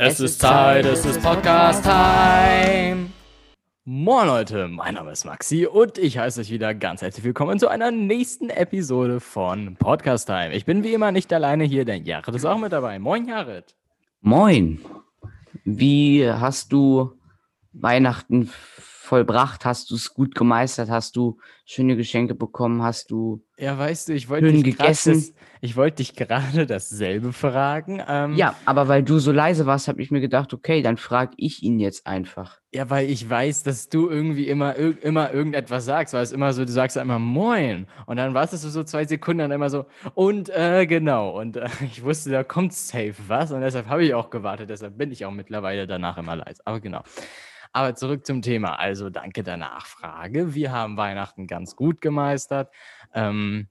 Es ist Zeit, es ist Podcast-Time. Moin Leute, mein Name ist Maxi und ich heiße euch wieder ganz herzlich willkommen zu einer nächsten Episode von Podcast Time. Ich bin wie immer nicht alleine hier, denn Jared ist auch mit dabei. Moin Jared. Moin. Wie hast du Weihnachten vollbracht? Hast du es gut gemeistert? Hast du schöne Geschenke bekommen? Hast du Ja, weißt du, ich wollte schön dich gegessen? Das, ich wollte dich gerade dasselbe fragen. Ähm, Ja, aber weil du so leise warst, habe ich mir gedacht, okay, dann frage ich ihn jetzt einfach. Ja, weil ich weiß, dass du irgendwie immer, irg immer irgendetwas sagst, weil es immer so, du sagst immer Moin und dann wartest du so zwei Sekunden und immer so und äh, genau und äh, ich wusste, da kommt safe was und deshalb habe ich auch gewartet, deshalb bin ich auch mittlerweile danach immer leise, aber genau. Aber zurück zum Thema, also danke der Nachfrage. Wir haben Weihnachten ganz gut gemeistert. Ähm,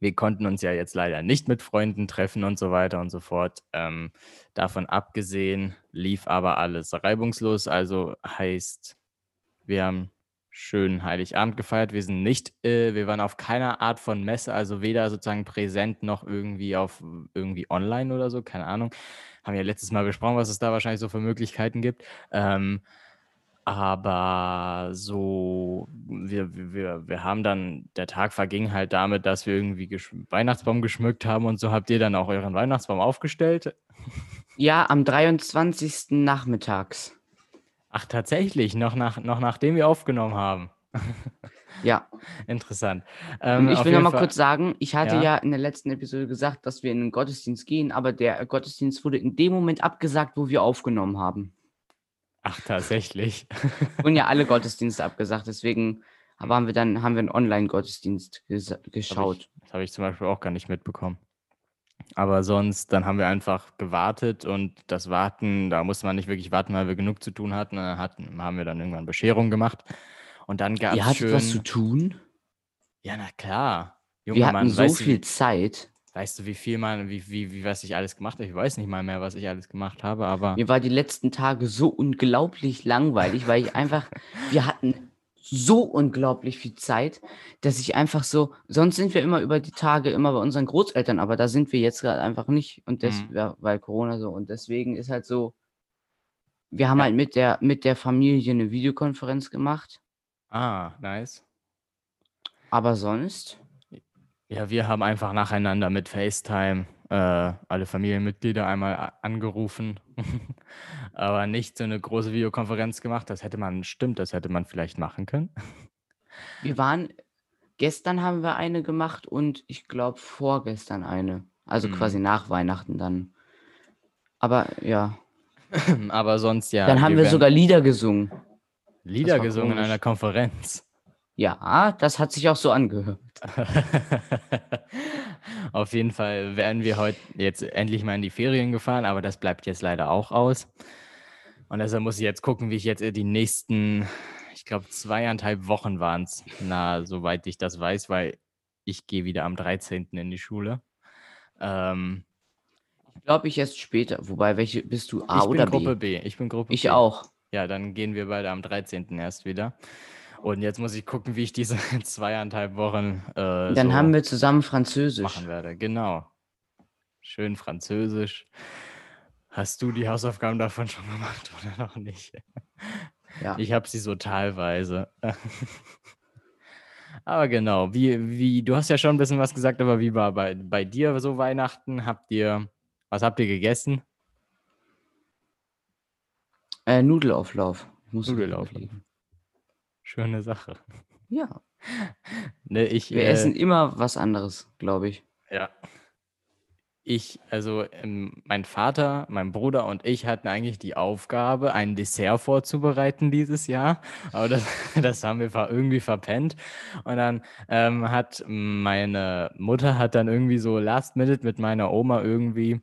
wir konnten uns ja jetzt leider nicht mit Freunden treffen und so weiter und so fort. Ähm, davon abgesehen lief aber alles reibungslos. Also heißt, wir haben schön Heiligabend gefeiert. Wir sind nicht, äh, wir waren auf keiner Art von Messe, also weder sozusagen präsent noch irgendwie auf irgendwie online oder so, keine Ahnung. Haben ja letztes Mal besprochen, was es da wahrscheinlich so für Möglichkeiten gibt. Ähm, aber so, wir, wir- wir, haben dann, der Tag verging halt damit, dass wir irgendwie gesch Weihnachtsbaum geschmückt haben und so habt ihr dann auch euren Weihnachtsbaum aufgestellt. Ja, am 23. nachmittags. Ach, tatsächlich, noch, nach, noch nachdem wir aufgenommen haben. Ja. Interessant. Ähm, ich will noch mal Fall- kurz sagen, ich hatte Ja. ja. in der letzten Episode gesagt, dass wir in den Gottesdienst gehen, aber der Gottesdienst wurde in dem Moment abgesagt, wo wir aufgenommen haben. Ach, tatsächlich. Wurden ja alle Gottesdienste abgesagt, deswegen haben wir dann haben wir einen Online-Gottesdienst geschaut. Ich, das habe ich zum Beispiel auch gar nicht mitbekommen. Aber sonst, dann haben wir einfach gewartet und das Warten, da musste man nicht wirklich warten, weil wir genug zu tun hatten. Dann hatten, haben wir dann irgendwann Bescherung gemacht. Und dann gab Ihr es hattet schön. was zu tun? ja, na klar. Junge Wir hatten Mann, so viel wie, Zeit. Weißt du, wie viel man, wie, wie, wie, was ich alles gemacht habe? Ich weiß nicht mal mehr, was ich alles gemacht habe, aber. Mir war die letzten Tage so unglaublich langweilig, weil ich einfach, wir hatten so unglaublich viel Zeit, dass ich einfach so, sonst sind wir immer über die Tage immer bei unseren Großeltern, aber da sind wir jetzt gerade einfach nicht und das, Mhm. ja, weil Corona so und deswegen ist halt so, wir haben Ja. halt mit der, mit der Familie eine Videokonferenz gemacht, Ah, nice. aber sonst, Ja, wir haben einfach nacheinander mit FaceTime äh, alle Familienmitglieder einmal angerufen, aber nicht so eine große Videokonferenz gemacht. Das hätte man, stimmt, das hätte man vielleicht machen können. wir waren, gestern haben wir eine gemacht und ich glaube vorgestern eine, also Mhm. quasi nach Weihnachten dann. Aber ja. Aber sonst ja. Dann haben wir werden sogar Lieder gesungen. Lieder gesungen in komisch. einer Konferenz. Ja, das hat sich auch so angehört. Auf jeden Fall werden wir heute jetzt endlich mal in die Ferien gefahren, aber das bleibt jetzt leider auch aus. Und deshalb muss ich jetzt gucken, wie ich jetzt die nächsten, ich glaube, zweieinhalb Wochen waren es, na, soweit ich das weiß, weil ich gehe wieder am 13. in die Schule. Ähm, Ich glaube, ich erst später. Wobei, welche bist du? A ich bin oder Gruppe B? B. Ich bin Gruppe Ich B. auch. Ja, dann gehen wir beide am 13. erst wieder. Und jetzt muss ich gucken, wie ich diese zweieinhalb Wochen äh, Dann so haben wir zusammen Französisch. machen werde. Genau. Schön Französisch. Hast du die Hausaufgaben davon schon gemacht oder noch nicht? Ja. Ich habe sie so teilweise. aber genau, wie, wie, du hast ja schon ein bisschen was gesagt, aber wie war bei, bei dir so Weihnachten? Habt ihr, was habt ihr gegessen? Äh, Nudelauflauf. Nudelauflauf. überlegen. Schöne Sache. Ja. Ne, ich, Wir äh, essen immer was anderes, glaube ich. Ja. Ich, also ähm, mein Vater, mein Bruder und ich hatten eigentlich die Aufgabe, ein Dessert vorzubereiten dieses Jahr. Aber das, das haben wir irgendwie verpennt. Und dann ähm, hat meine Mutter hat dann irgendwie so last minute mit meiner Oma irgendwie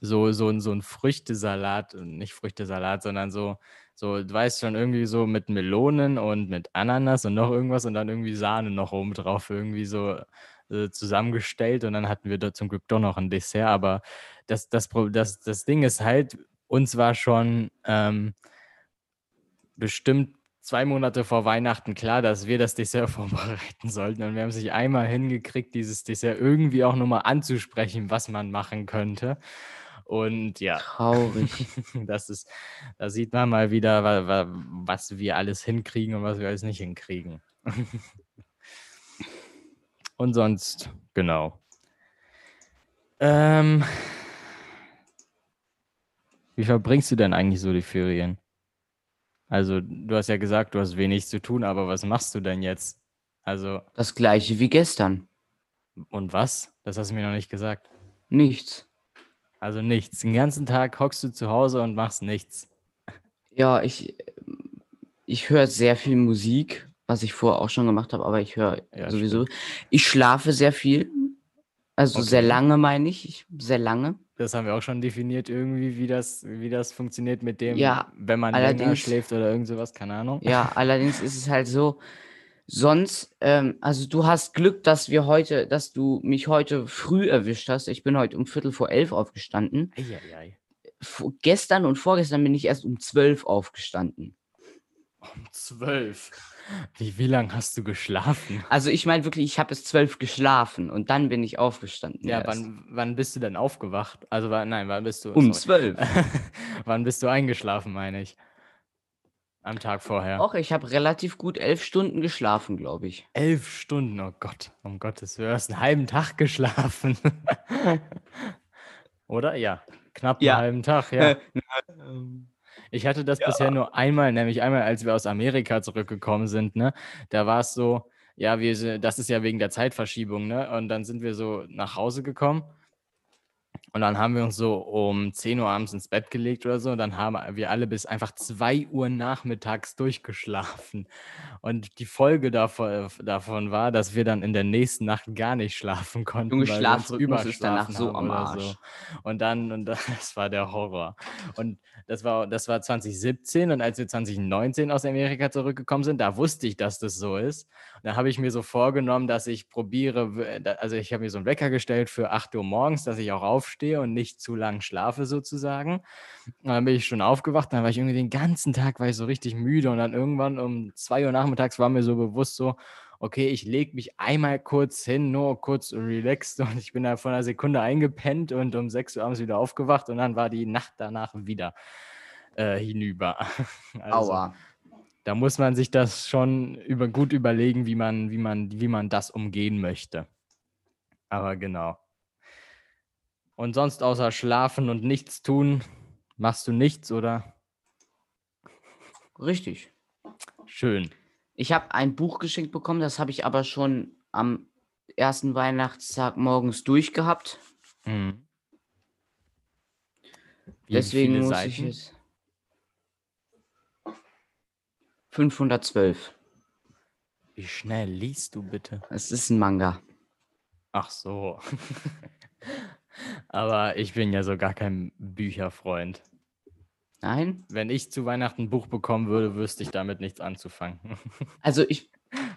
so, so, so ein Früchtesalat, nicht Früchtesalat, sondern so, so, du weißt schon, irgendwie so mit Melonen und mit Ananas und noch irgendwas und dann irgendwie Sahne noch oben drauf, irgendwie so äh, zusammengestellt und dann hatten wir da zum Glück doch noch ein Dessert, aber das, das, das, das Ding ist halt, uns war schon ähm, bestimmt zwei Monate vor Weihnachten klar, dass wir das Dessert vorbereiten sollten. Und wir haben sich einmal hingekriegt, dieses Dessert irgendwie auch nochmal anzusprechen, was man machen könnte. Und ja, Traurig. das ist, da sieht man mal wieder, wa- wa- was wir alles hinkriegen und was wir alles nicht hinkriegen. Und sonst, genau. Ähm, wie verbringst du denn eigentlich so die Ferien? Also, du hast ja gesagt, du hast wenig zu tun, aber was machst du denn jetzt? Also, Das gleiche wie gestern. und was? Das hast du mir noch nicht gesagt. Nichts. Also nichts. Den ganzen Tag hockst du zu Hause und machst nichts. Ja, ich, ich höre sehr viel Musik, was ich vorher auch schon gemacht habe, aber ich höre Ja, sowieso. Ich schlafe sehr viel. Also sehr Okay. lange, meine ich. ich. Sehr lange. Das haben wir auch schon definiert irgendwie, wie das, wie das funktioniert mit dem, Ja, wenn man länger schläft oder irgend sowas, keine Ahnung. Ja, allerdings ist es halt so, sonst, ähm, also du hast Glück, dass wir heute, dass du mich heute früh erwischt hast. Ich bin heute um Viertel vor elf aufgestanden. Eieiei. Vor, gestern und vorgestern bin ich erst um zwölf aufgestanden. Um zwölf. Wie, wie lange hast du geschlafen? Also ich meine wirklich, ich habe bis zwölf geschlafen und dann bin ich aufgestanden. Ja, erst. wann, wann bist du denn aufgewacht? Also, nein, wann bist du? Um sorry. zwölf. wann bist du eingeschlafen, meine ich? Am Tag vorher. Och, ich habe relativ gut elf Stunden geschlafen, glaube ich. Elf Stunden, oh Gott, um Gottes Willen, du hast einen halben Tag geschlafen. Oder? Ja, knapp Ja. einen halben Tag, ja. Ich hatte das bisher nur einmal, nämlich einmal, als wir aus Amerika zurückgekommen sind, ne? Da war es so, ja, wir, das ist ja wegen der Zeitverschiebung, ne? Und dann sind wir so nach Hause gekommen und dann haben wir uns so um 10 Uhr abends ins Bett gelegt oder so und dann haben wir alle bis einfach 2 Uhr nachmittags durchgeschlafen. Und die Folge davon, davon war, dass wir dann in der nächsten Nacht gar nicht schlafen konnten. Junge, Schlafrhythmus ist danach so am Arsch. Und dann, und das war der Horror. Und das war, das war 2017 und als wir 2019 aus Amerika zurückgekommen sind, da wusste ich, dass das so ist. Und da habe ich mir so vorgenommen, dass ich probiere, also ich habe mir so einen Wecker gestellt für 8 Uhr morgens, dass ich auch aufstehe und nicht zu lang schlafe sozusagen. Und dann bin ich schon aufgewacht, dann war ich irgendwie den ganzen Tag war ich so richtig müde und dann irgendwann um 2 Uhr nachmittags war mir so bewusst so, okay, ich lege mich einmal kurz hin, nur kurz relaxed und ich bin da von einer Sekunde eingepennt und um 6 Uhr abends wieder aufgewacht und dann war die Nacht danach wieder äh, hinüber. Also, Aua. da muss man sich das schon über, gut überlegen, wie man, wie, man, wie man das umgehen möchte. Aber genau. Und sonst außer schlafen und nichts tun, machst du nichts oder? Richtig. Schön. Ich habe ein Buch geschenkt bekommen, das habe ich aber schon am ersten Weihnachtstag morgens durchgehabt. Mhm. Wie Deswegen muss Seiten? ich jetzt. 512. Wie schnell liest du bitte? Es ist ein Manga. Ach so. Aber ich bin ja so gar kein Bücherfreund. Nein? Wenn ich zu Weihnachten ein Buch bekommen würde, wüsste ich damit nichts anzufangen. Also ich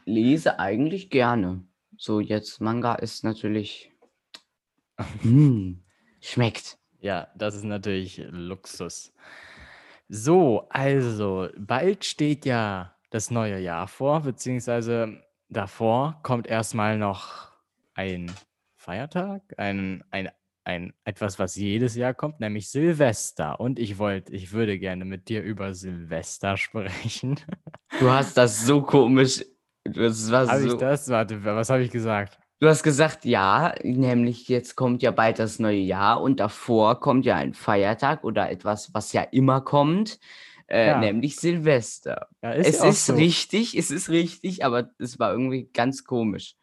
lese eigentlich gerne. So jetzt Manga ist natürlich. Mm, schmeckt. Ja, das ist natürlich Luxus. So, also, bald steht ja das neue Jahr vor, beziehungsweise davor kommt erstmal noch ein Feiertag, ein, ein, ein etwas, was jedes Jahr kommt, nämlich Silvester. Und ich wollte, ich würde gerne mit dir über Silvester sprechen. Du hast das so komisch. Das war Habe so, ich das? Warte, was habe ich gesagt? Du hast gesagt, ja, nämlich jetzt kommt ja bald das neue Jahr und davor kommt ja ein Feiertag oder etwas, was ja immer kommt, äh, Ja. nämlich Silvester. Ja, es ja ist so. richtig, es ist richtig, aber es war irgendwie ganz komisch.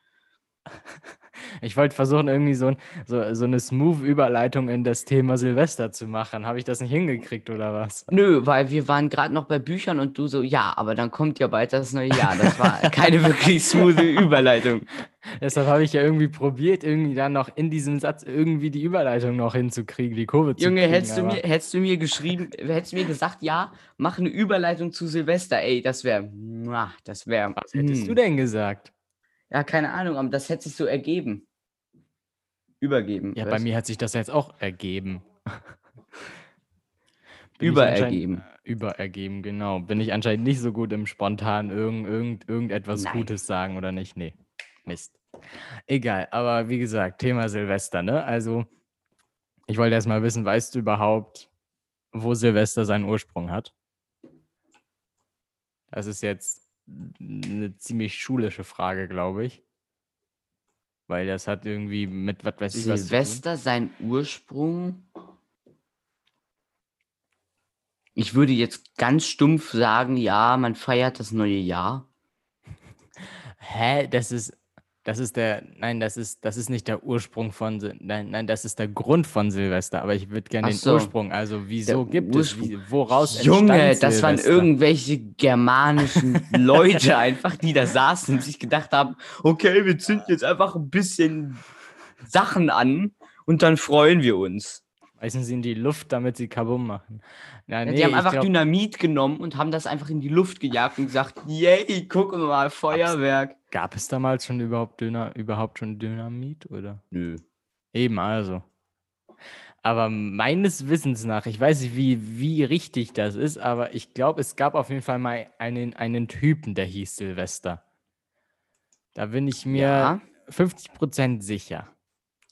Ich wollte versuchen, irgendwie so, ein, so, so eine smooth Überleitung in das Thema Silvester zu machen. Habe ich das nicht hingekriegt oder was? Nö, weil wir waren gerade noch bei Büchern und du so, ja, aber dann kommt ja bald das neue Jahr. Das war keine wirklich smooth Überleitung. Deshalb habe ich ja irgendwie probiert, irgendwie dann noch in diesem Satz irgendwie die Überleitung noch hinzukriegen, die Kurve zu Junge, kriegen. hättest du, mir, hättest du mir geschrieben, hättest du mir gesagt, ja, mach eine Überleitung zu Silvester, ey, das wäre, das wäre. Was hättest du denn gesagt? Ja, keine Ahnung, aber das hätte sich so ergeben. Übergeben. Ja, bei du? mir hat sich das jetzt auch ergeben. Überergeben. Überergeben, genau. Bin ich anscheinend nicht so gut im spontan irgend, irgend, irgendetwas Nein. Gutes sagen oder nicht? Nee. Mist. Egal, aber wie gesagt, Thema Silvester, ne? Also, Ich wollte erst mal wissen, weißt du überhaupt, wo Silvester seinen Ursprung hat? Das ist jetzt eine ziemlich schulische Frage, glaube ich. Weil das hat irgendwie mit was weiß ich was. Silvester, sein Ursprung. Ich würde jetzt ganz stumpf sagen, ja, man feiert das neue Jahr. Hä? Das ist, das ist der, nein, das ist, das ist nicht der Ursprung von, nein, nein, das ist der Grund von Silvester. Aber ich würde gerne Ach den so. Ursprung, also wieso gibt Ursprung. es, wie, woraus Junge, das waren irgendwelche germanischen Leute einfach, die da saßen und sich gedacht haben, okay, wir zünden jetzt einfach ein bisschen Sachen an und dann freuen wir uns. Schmeißen sie in die Luft, damit sie Kabum machen. Ja, nee, die haben einfach glaub, Dynamit genommen und haben das einfach in die Luft gejagt und gesagt, yay, guck mal, Feuerwerk. gab es damals schon überhaupt, Döner, überhaupt schon Dynamit, oder? Nö. Eben, also. Aber meines Wissens nach, ich weiß nicht, wie, wie richtig das ist, aber ich glaube, es gab auf jeden Fall mal einen, einen Typen, der hieß Silvester. Da bin ich mir Ja. 50% sicher.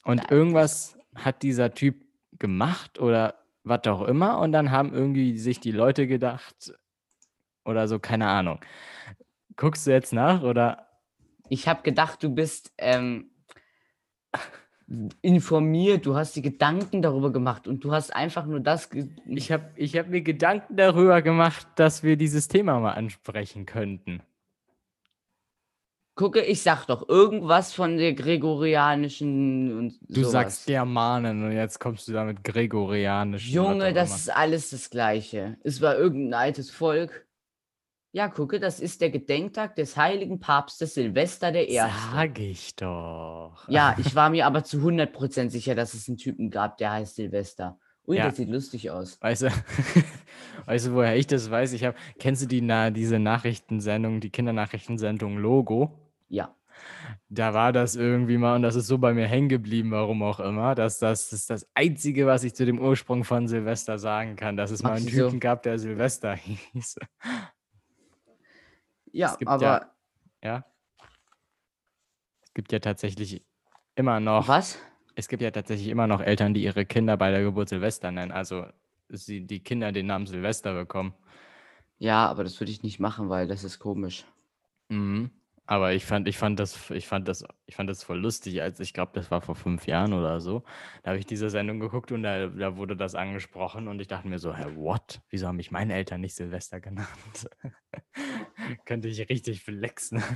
Und irgendwas hat dieser Typ gemacht oder was auch immer. Und dann haben irgendwie sich die Leute gedacht oder so, keine Ahnung. Guckst du jetzt nach oder? Ich habe gedacht, du bist ähm, informiert, du hast dir Gedanken darüber gemacht und du hast einfach nur das. Ich habe ich hab mir Gedanken darüber gemacht, dass wir dieses Thema mal ansprechen könnten. Gucke, ich sag doch irgendwas von der gregorianischen und Du sowas. sagst Germanen und jetzt kommst du da mit Gregorianisch. Junge, das ist alles das Gleiche. Es war irgendein altes Volk. Ja, gucke, das ist der Gedenktag des heiligen Papstes Silvester der Erste. Sag ich doch. Ja, ich war mir aber zu 100% sicher, dass es einen Typen gab, der heißt Silvester. Ui, Ja. das sieht lustig aus. Weißt du, weißt du, woher ich das weiß? Ich habe, kennst du die na, diese Nachrichtensendung, die Kindernachrichtensendung Logo? Ja. Da war das irgendwie mal, und das ist so bei mir hängen geblieben, warum auch immer, dass das, das ist das Einzige, was ich zu dem Ursprung von Silvester sagen kann, dass es mal einen Maxi, so- Typen gab, der Silvester hieß. Ja, Es gibt aber ja- Ja. Es gibt ja tatsächlich immer noch, was? es gibt ja tatsächlich immer noch Eltern, die ihre Kinder bei der Geburt Silvester nennen. Also sie, die Kinder den Namen Silvester bekommen. Ja, aber das würde ich nicht machen, weil das ist komisch. Mhm. Aber ich fand, ich fand das, ich fand das, ich fand das voll lustig, als ich glaube, das war vor fünf Jahren oder so. Da habe ich diese Sendung geguckt und da, da wurde das angesprochen und ich dachte mir so, hä, what? Wieso haben mich meine Eltern nicht Silvester genannt? Könnte ich richtig flexen.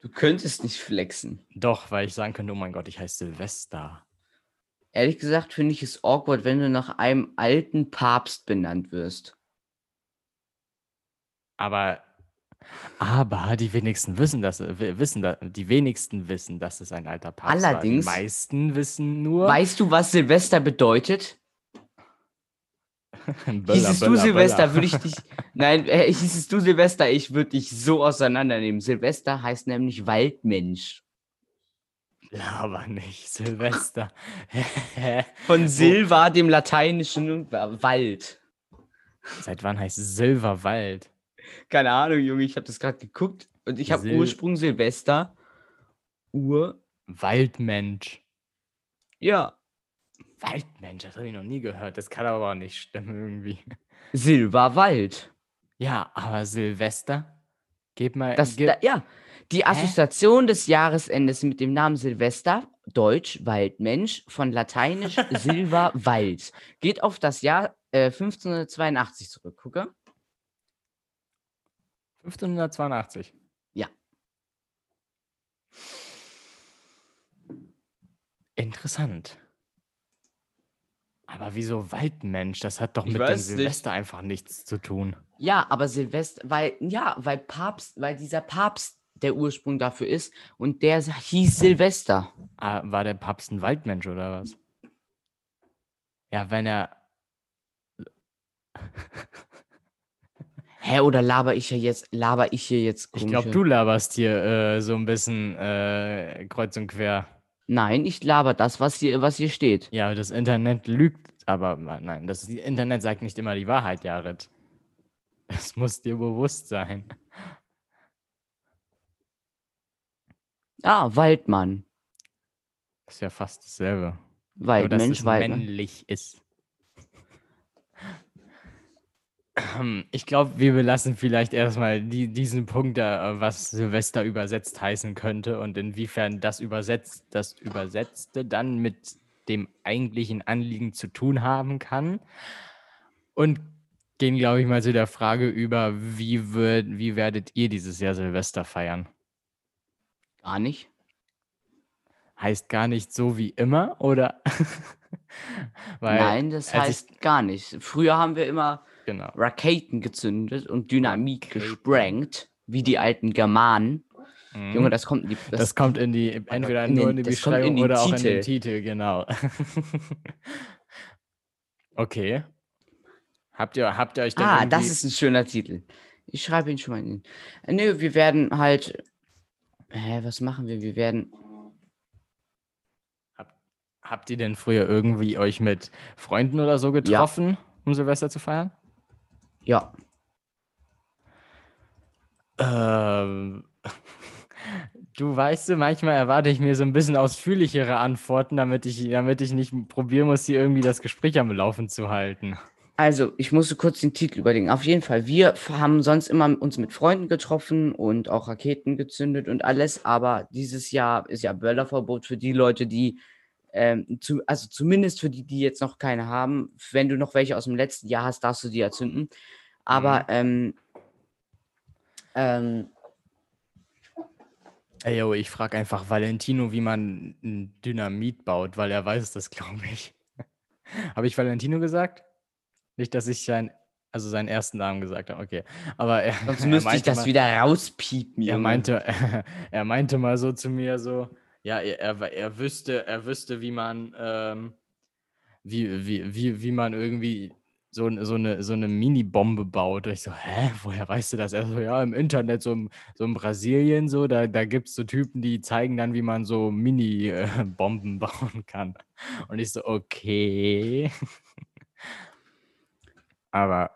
Du könntest nicht flexen. Doch, weil ich sagen könnte, oh mein Gott, ich heiße Silvester. Ehrlich gesagt finde ich es awkward, wenn du nach einem alten Papst benannt wirst. Aber, aber die wenigsten wissen das, äh, wissen da, die wenigsten wissen, dass es ein alter Papst Allerdings- war. Die meisten wissen nur. Weißt du, was Silvester bedeutet? Böller, Hießest du Böller, Silvester, Böller. würde ich dich. Nein, äh, hießest du Silvester, ich würde dich so auseinandernehmen. Silvester heißt nämlich Waldmensch. Aber nicht Silvester. Von Silva, dem lateinischen Wa- Wald. Seit wann heißt Silberwald? Keine Ahnung, Junge, ich habe das gerade geguckt und ich habe Sil- Ursprung Silvester. Ur. Waldmensch. Ja. Waldmensch, das habe ich noch nie gehört. Das kann aber auch nicht stimmen irgendwie. Silberwald. Ja, aber Silvester? Gib mal. Das, gib, da, ja, die Assoziation des Jahresendes mit dem Namen Silvester, Deutsch Waldmensch, von Lateinisch Silva Wald, geht auf das Jahr äh, 1582 zurück. Gucke. 1582. Ja. Interessant. Aber wieso Waldmensch? Das hat doch Ich mit dem weiß nicht. Silvester einfach nichts zu tun. Ja, aber Silvester, weil, ja, weil Papst, weil dieser Papst der Ursprung dafür ist und der hieß Silvester. Ah, war der Papst ein Waldmensch oder was? Ja, wenn er. Hä, oder laber ich hier jetzt, laber ich hier jetzt Ich glaube, komische- du laberst hier äh, so ein bisschen äh, kreuz und quer. Nein, ich laber das, was hier, was hier steht. Ja, das Internet lügt, aber nein, das Internet sagt nicht immer die Wahrheit, Jared. Das muss dir bewusst sein. Ah, Waldmann. Ist ja fast dasselbe. Weil Nur, dass Mensch, es weil. männlich ist. Ich glaube, wir belassen vielleicht erstmal die, diesen Punkt da, äh, was Silvester übersetzt heißen könnte und inwiefern das übersetzt, das Übersetzte dann mit dem eigentlichen Anliegen zu tun haben kann. Und gehen, glaube ich, mal zu der Frage über, wie, wird, wie werdet ihr dieses Jahr Silvester feiern? Gar nicht. Heißt gar nicht so wie immer, oder? Nein, das heißt gar nicht. Früher haben wir immer genau. Raketen gezündet und Dynamit Raketen. gesprengt, wie die alten Germanen. Mhm. Junge, das kommt in die. Das, kommt in die, entweder in nur in die das in Beschreibung den oder auch in den Titel. Titel, genau. okay. Habt ihr, habt ihr euch denn Ah, das irgendwie- ist ein schöner Titel. Ich schreibe ihn schon mal in. Äh, Nö, wir werden halt. Hä, was machen wir? Wir werden. Habt ihr denn früher irgendwie euch mit Freunden oder so getroffen, um Silvester zu feiern? Ja, Ähm, du weißt, du, manchmal erwarte ich mir so ein bisschen ausführlichere Antworten, damit ich, damit ich nicht probieren muss, hier irgendwie das Gespräch am Laufen zu halten. also ich musste kurz den Titel überlegen. Auf jeden Fall, wir haben sonst immer uns mit Freunden getroffen und auch Raketen gezündet und alles, aber dieses Jahr ist ja Böllerverbot für die Leute, die, ähm, zu, also zumindest für die, die jetzt noch keine haben. Wenn du noch welche aus dem letzten Jahr hast, darfst du die ja zünden. Aber, ähm, ähm, Ey, yo, ich frage einfach Valentino, wie man ein Dynamit baut, weil er weiß das, glaube ich. habe ich Valentino gesagt? Nicht, dass ich sein, also seinen ersten Namen gesagt habe, okay. Aber er, sonst müsste ich das mal, wieder rauspiepen. Er meinte, er meinte mal so zu mir so, ja, er, er, wüsste, er wüsste, wie man, ähm, wie, wie, wie, wie man irgendwie so, so eine, so eine Mini-Bombe baut. Und ich so, hä, woher weißt du das? Er so, ja, im Internet, so, so in Brasilien, so, da, da gibt es so Typen, die zeigen dann, wie man so Mini-Bomben bauen kann. Und ich so, okay. Aber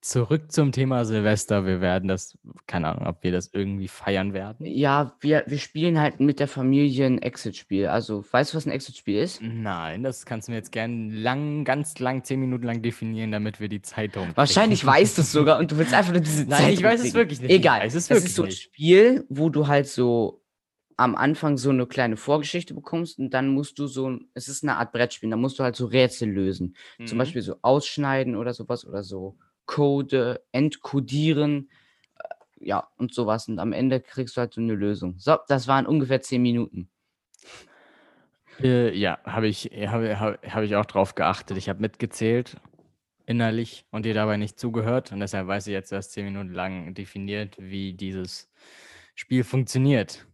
zurück zum Thema Silvester. Wir werden das, keine Ahnung, ob wir das irgendwie feiern werden. Ja, wir, wir spielen halt mit der Familie ein Exit-Spiel. Also, weißt du, was ein Exit-Spiel ist? Nein, das kannst du mir jetzt gern lang, ganz lang, zehn Minuten lang definieren, damit wir die Zeit um. Wahrscheinlich weißt du es sogar und du willst einfach nur diese Nein, Zeit ich weiß es wirklich nicht. Ich Egal. es das wirklich ist so ein. Spiel, wo du halt so am Anfang so eine kleine Vorgeschichte bekommst und dann musst du so, es ist eine Art Brettspiel, da musst du halt so Rätsel lösen. Zum Mhm. Beispiel so ausschneiden oder sowas oder so Code, entkodieren, äh, ja, und sowas. Und am Ende kriegst du halt so eine Lösung. So, das waren ungefähr zehn Minuten. Äh, ja, habe ich, hab, hab ich auch drauf geachtet. Ich habe mitgezählt innerlich und dir dabei nicht zugehört. Und deshalb weiß ich jetzt erst zehn Minuten lang definiert, wie dieses Spiel funktioniert.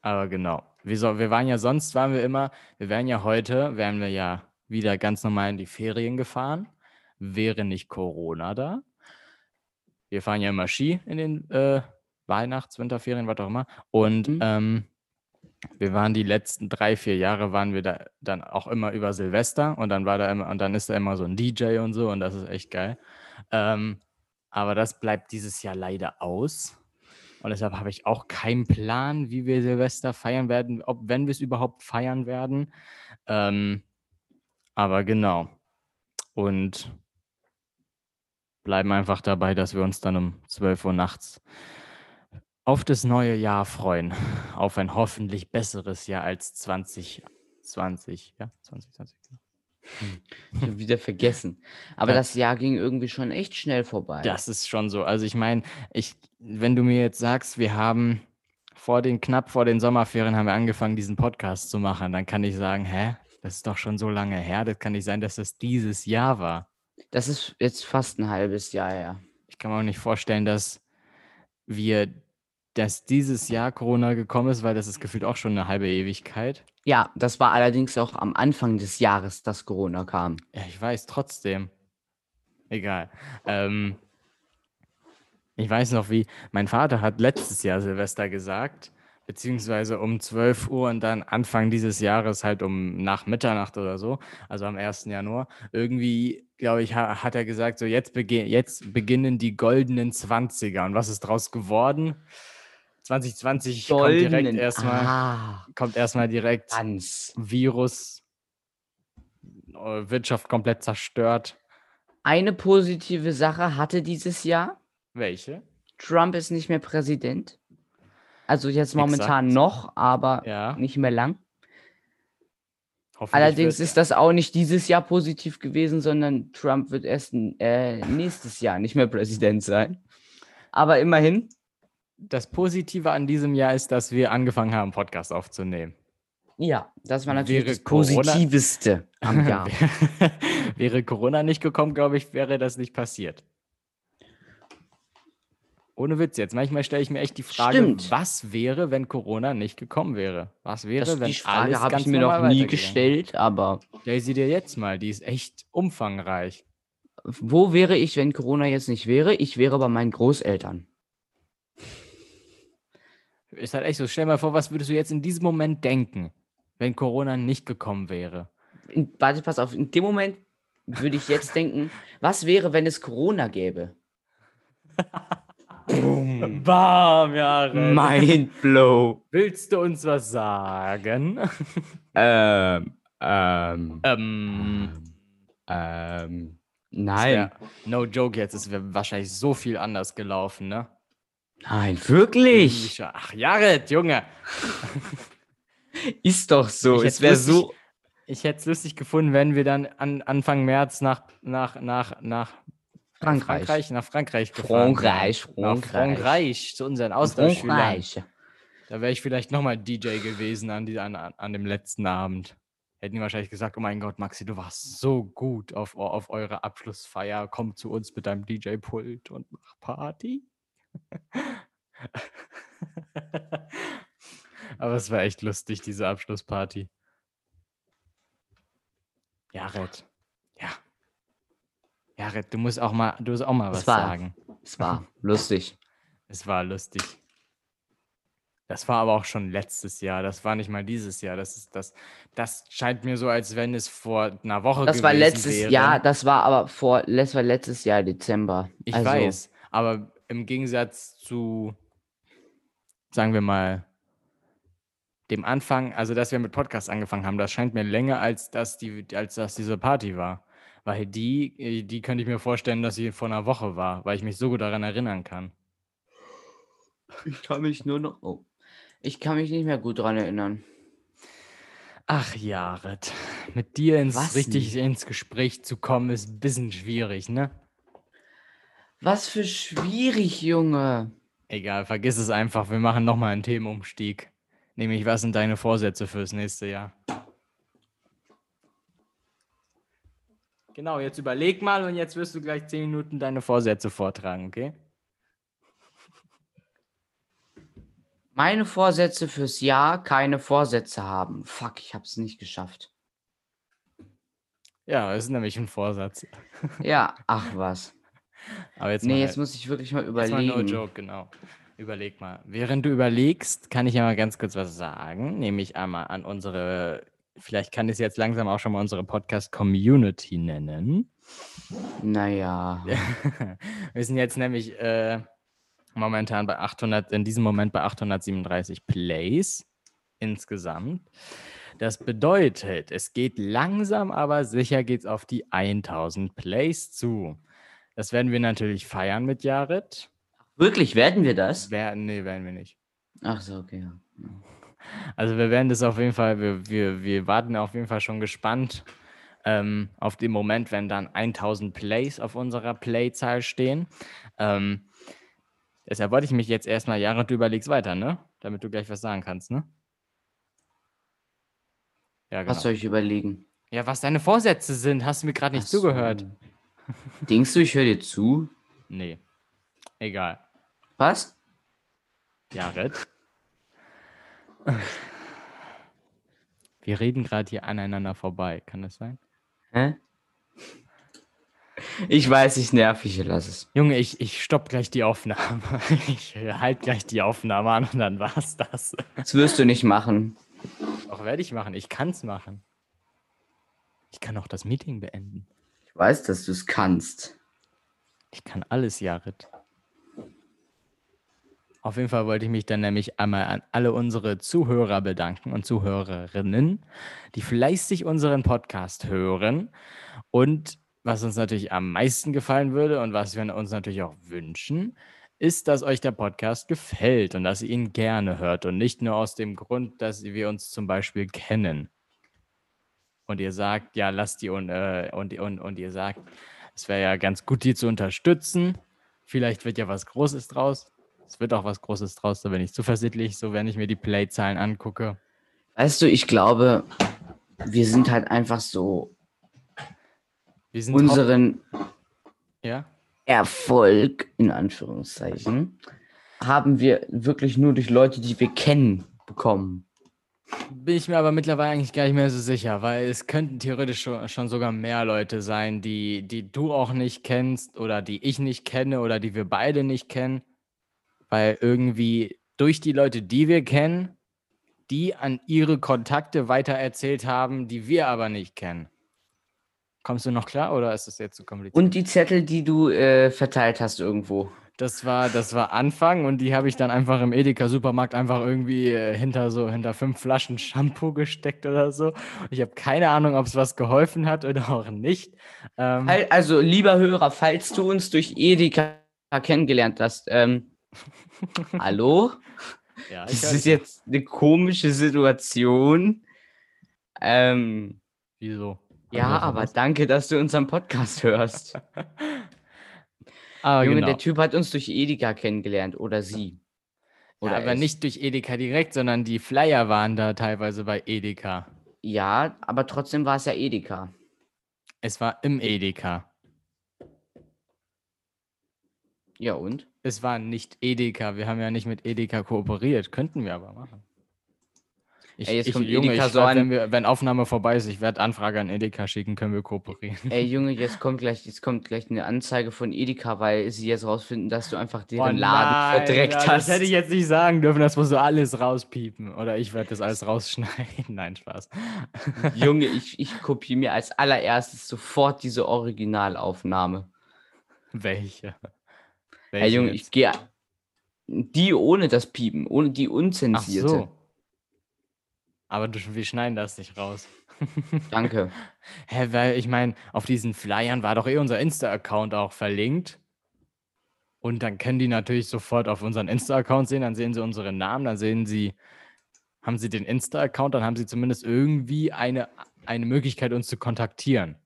Aber genau. Wir, so, wir waren ja sonst, waren wir immer, wir wären ja heute, wären wir ja wieder ganz normal in die Ferien gefahren. Wäre nicht Corona da. Wir fahren ja immer Ski in den äh, Weihnachts-, Winterferien, was auch immer. Und Mhm. ähm, wir waren die letzten drei, vier Jahre waren wir da dann auch immer über Silvester und dann war da immer, und dann ist da immer so ein DJ und so und das ist echt geil. Ähm, aber das bleibt dieses Jahr leider aus. Und deshalb habe ich auch keinen Plan, wie wir Silvester feiern werden, ob wenn wir es überhaupt feiern werden. Ähm, aber genau. Und bleiben einfach dabei, dass wir uns dann um 12 Uhr nachts auf das neue Jahr freuen. Auf ein hoffentlich besseres Jahr als 2020. Ja, 2020. genau. Hab wieder vergessen. Aber Ja. das Jahr ging irgendwie schon echt schnell vorbei. Das ist schon so. Also ich meine, ich, wenn du mir jetzt sagst, wir haben vor den, knapp vor den Sommerferien haben wir angefangen, diesen Podcast zu machen, dann kann ich sagen, hä, das ist doch schon so lange her. Das kann nicht sein, dass das dieses Jahr war. Das ist jetzt fast ein halbes Jahr her. Ich kann mir auch nicht vorstellen, dass wir, dass dieses Jahr Corona gekommen ist, weil das ist gefühlt auch schon eine halbe Ewigkeit. Ja, das war allerdings auch am Anfang des Jahres, dass Corona kam. Ja, ich weiß, trotzdem. Egal. Ähm, ich weiß noch, wie mein Vater hat letztes Jahr Silvester gesagt, beziehungsweise um 12 Uhr und dann Anfang dieses Jahres halt um nach Mitternacht oder so, also am 1. Januar. Irgendwie, glaube ich, ha hat er gesagt, so jetzt, bege jetzt beginnen die goldenen 20er. Und was ist draus geworden? 2020 kommt direkt erstmal Ah, kommt erstmal direkt ganz. Virus Wirtschaft komplett zerstört. Eine positive Sache hatte dieses Jahr. Welche? Trump ist nicht mehr Präsident. Also jetzt Exakt. momentan noch, aber Ja. nicht mehr lang. Allerdings ist das auch nicht dieses Jahr positiv gewesen, sondern Trump wird erst äh, nächstes Jahr nicht mehr Präsident sein. Aber immerhin, das Positive an diesem Jahr ist, dass wir angefangen haben, Podcast aufzunehmen. ja, das war natürlich Wäre das Corona- Positivste am Jahr. wäre Corona nicht gekommen, glaube ich, wäre das nicht passiert. Ohne Witz jetzt. Manchmal stelle ich mir echt die Frage, Stimmt. was wäre, wenn Corona nicht gekommen wäre? Was wäre, Das, wenn die Frage habe ich mir noch nie gestellt, aber Stell sie dir jetzt mal, die ist echt umfangreich. wo wäre ich, wenn Corona jetzt nicht wäre? Ich wäre bei meinen Großeltern. Ist halt echt so. Stell mal vor, was würdest du jetzt in diesem Moment denken, wenn Corona nicht gekommen wäre? In, warte, pass auf, in dem Moment würde ich jetzt denken, was wäre, wenn es Corona gäbe? Bam, ja. Mind blow. Willst du uns was sagen? Ähm, ähm, ähm, ähm, nein. wär- no joke jetzt, es wäre wahrscheinlich so viel anders gelaufen, ne? Nein, wirklich. Ach, Jared, Junge. Ist doch so. Ich Es wäre so. Ich hätte es lustig gefunden, wenn wir dann an Anfang März nach, nach, nach, nach Frankreich. Frankreich, nach Frankreich gefahren Frankreich, wären. Nach Frankreich. Frankreich, zu unseren Austauschschülern. Frankreich. Da wäre ich vielleicht nochmal DJ gewesen an, die, an an dem letzten Abend. Hätten die wahrscheinlich gesagt, oh mein Gott, Maxi, du warst so gut auf, auf eure Abschlussfeier. Komm zu uns mit deinem DJ-Pult und mach Party. Aber es war echt lustig, diese Abschlussparty. Jared. Ja. Jared, du musst auch mal, du musst auch mal was war- sagen. Es war lustig. Es war lustig. Das war aber auch schon letztes Jahr. Das war nicht mal dieses Jahr. Das ist das. Das scheint mir so, als wenn es vor einer Woche Das war gewesen letztes wäre. Jahr, das war aber vor, das war letztes Jahr Dezember. Ich also, weiß. Aber im Gegensatz zu, sagen wir mal, dem Anfang, also dass wir mit Podcast angefangen haben, das scheint mir länger als dass die, als dass diese Party war. Weil die, äh, die könnte ich mir vorstellen, dass sie vor einer Woche war, weil ich mich so gut daran erinnern kann. Ich kann mich nur noch. Oh. Ich kann mich nicht mehr gut dran erinnern. Ach, Jared, mit dir ins Was richtig denn? ins Gespräch zu kommen, ist ein bisschen schwierig, ne? Was für schwierig, Junge. Egal, vergiss es einfach. Wir machen nochmal einen Themenumstieg. Nämlich, was sind deine Vorsätze fürs nächste Jahr? Genau, jetzt überleg mal und jetzt wirst du gleich zehn Minuten deine Vorsätze vortragen, okay? Meine Vorsätze fürs Jahr, keine Vorsätze haben. Fuck, ich hab's nicht geschafft. Ja, das ist nämlich ein Vorsatz. Ja, ach was. Aber jetzt Nee, mal, jetzt muss ich wirklich mal jetzt mal überlegen. no joke, genau. Überleg mal. Während du überlegst, kann ich ja mal ganz kurz was sagen. Nämlich einmal an unsere, vielleicht kann ich es jetzt langsam auch schon mal unsere Podcast-Community nennen. Naja. Wir sind jetzt nämlich äh, momentan bei 800, in diesem Moment bei 837 Plays insgesamt. Das bedeutet, es geht langsam, aber sicher geht's auf die 1000 Plays zu. Das werden wir natürlich feiern mit Jared. Wirklich, werden wir das? Wer, nee, werden wir nicht. Ach so, okay. ja. Also wir werden das auf jeden Fall, wir, wir, wir warten auf jeden Fall schon gespannt ähm, auf den Moment, wenn dann 1000 Plays auf unserer Playzahl stehen. Ähm, deshalb wollte ich mich jetzt erstmal, Jared, du überlegst weiter, ne? Damit du gleich was sagen kannst, ne? Ja, genau. Was soll ich überlegen? ja, was deine Vorsätze sind, hast du mir gerade nicht so. zugehört. Denkst du, ich höre dir zu? Nee. Egal. Was? Jared. Wir reden gerade hier aneinander vorbei, kann das sein? Hä? Ich weiß, ich nerv dich, lass es. Junge, ich, ich stopp gleich die Aufnahme. Ich halt gleich die Aufnahme an und dann war's das. Das wirst du nicht machen. Auch werde ich machen. Ich kann's machen. Ich kann auch das Meeting beenden. Ich weiß, dass du es kannst. Ich kann alles, Jared. Auf jeden Fall wollte ich mich dann nämlich einmal an alle unsere Zuhörer bedanken und Zuhörerinnen, die fleißig unseren Podcast hören. Und was uns natürlich am meisten gefallen würde und was wir uns natürlich auch wünschen, ist, dass euch der Podcast gefällt und dass ihr ihn gerne hört und nicht nur aus dem Grund, dass wir uns zum Beispiel kennen. Und ihr sagt, ja, lasst die und, äh, und, und, und ihr sagt, es wäre ja ganz gut, die zu unterstützen. Vielleicht wird ja was Großes draus. Es wird auch was Großes draus, da bin ich zuversichtlich, so wenn ich mir die Playzahlen angucke. Weißt du, ich glaube, wir sind halt einfach so Wir sind unseren ja? Erfolg, in Anführungszeichen, haben wir wirklich nur durch Leute, die wir kennen, bekommen. Bin ich mir aber mittlerweile eigentlich gar nicht mehr so sicher, weil es könnten theoretisch schon, schon sogar mehr Leute sein, die, die du auch nicht kennst oder die ich nicht kenne oder die wir beide nicht kennen. Weil irgendwie durch die Leute, die wir kennen, die an ihre Kontakte weitererzählt haben, die wir aber nicht kennen. Kommst du noch klar oder ist das jetzt zu kompliziert? Und die Zettel, die du äh, verteilt hast irgendwo. Das war, das war Anfang und die habe ich dann einfach im Edeka-Supermarkt einfach irgendwie äh, hinter so hinter fünf Flaschen Shampoo gesteckt oder so. Ich habe keine Ahnung, ob es was geholfen hat oder auch nicht. Ähm, Al- Also, lieber Hörer, falls du uns durch Edeka kennengelernt hast, ähm, hallo? ja, Das ist jetzt eine komische Situation. Ähm, Wieso? ja, Also, aber was? danke, dass du unseren Podcast hörst. Ah, Junge, genau. der Typ hat uns durch Edeka kennengelernt oder sie. ja, Oder aber es. nicht durch Edeka direkt, sondern die Flyer waren da teilweise bei Edeka. Ja, aber trotzdem war es ja Edeka. Es war im Edeka. Ja, und? Es war nicht Edeka. Wir haben ja nicht mit Edeka kooperiert. Könnten wir aber machen. Ich, Ey, jetzt ich, kommt Junge, Edeka ich so an- wenn, wir, wenn Aufnahme vorbei ist, ich werde Anfrage an Edeka schicken, können wir kooperieren. Ey, Junge, jetzt kommt gleich, jetzt kommt gleich eine Anzeige von Edeka, weil sie jetzt rausfinden, dass du einfach deren Oh Laden nein, verdreckt ja, hast. Das hätte ich jetzt nicht sagen dürfen, das musst du alles rauspiepen. Oder ich werde das alles rausschneiden. Nein, Spaß. Junge, ich, ich kopiere mir als allererstes sofort diese Originalaufnahme. Welche? Ey, Welche Junge, jetzt? ich gehe. Die ohne das Piepen, ohne die Ach unzensierte. so. Aber du, wir schneiden das nicht raus. Danke. Hä, weil ich meine, auf diesen Flyern war doch eh unser Insta-Account auch verlinkt. Und dann können die natürlich sofort auf unseren Insta-Account sehen, dann sehen sie unsere Namen, dann sehen sie, haben sie den Insta-Account, dann haben sie zumindest irgendwie eine, eine Möglichkeit, uns zu kontaktieren.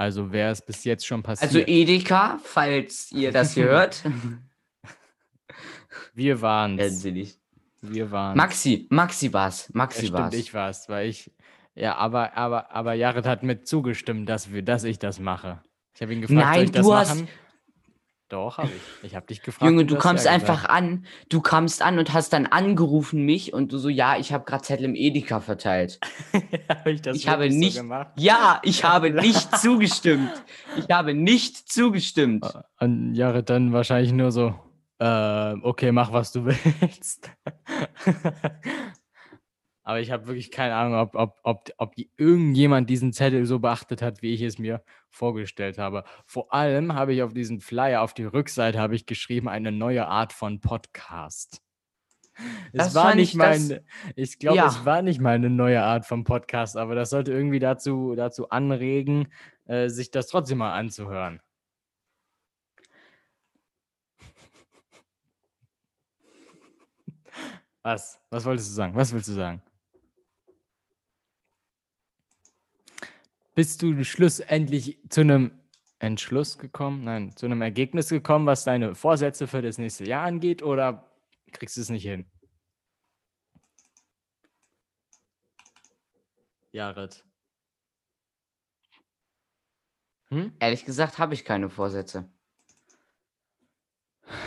Also wäre es bis jetzt schon passiert. Also Edeka, falls ihr das hier hört. wir. Sie nicht. Wir waren. Maxi, Maxi war's. Maxi ja, war's. stimmt, ich war's, weil ich. Ja, aber, aber, aber Jared hat mit zugestimmt, dass, wir, dass ich das mache. Ich habe ihn gefragt, soll Nein, ich das du hast- machen? Doch, habe ich. Ich habe dich gefragt. Junge, du ja einfach gesagt. an, du kamst an und hast dann angerufen mich und du so, ja, ich habe gerade Zettel im Edeka verteilt. habe ich das ich habe nicht, so gemacht? ja, ich habe nicht zugestimmt. Ich habe nicht zugestimmt. Und Jared dann wahrscheinlich nur so, äh, okay, mach, was du willst. Aber ich habe wirklich keine Ahnung, ob, ob, ob, ob irgendjemand diesen Zettel so beachtet hat, wie ich es mir vorgestellt habe. Vor allem habe ich auf diesen Flyer, auf die Rückseite, habe ich geschrieben, eine neue Art von Podcast. Es Das war nicht ich das- mein, ich glaube, Ja. es war nicht mal eine neue Art von Podcast, aber das sollte irgendwie dazu, dazu anregen, äh, sich das trotzdem mal anzuhören. Was? Was wolltest du sagen? Was willst du sagen? Bist du schlussendlich zu einem Entschluss gekommen? Nein, zu einem Ergebnis gekommen, was deine Vorsätze für das nächste Jahr angeht, oder kriegst du es nicht hin? Jared. Hm? Ehrlich gesagt habe ich keine Vorsätze.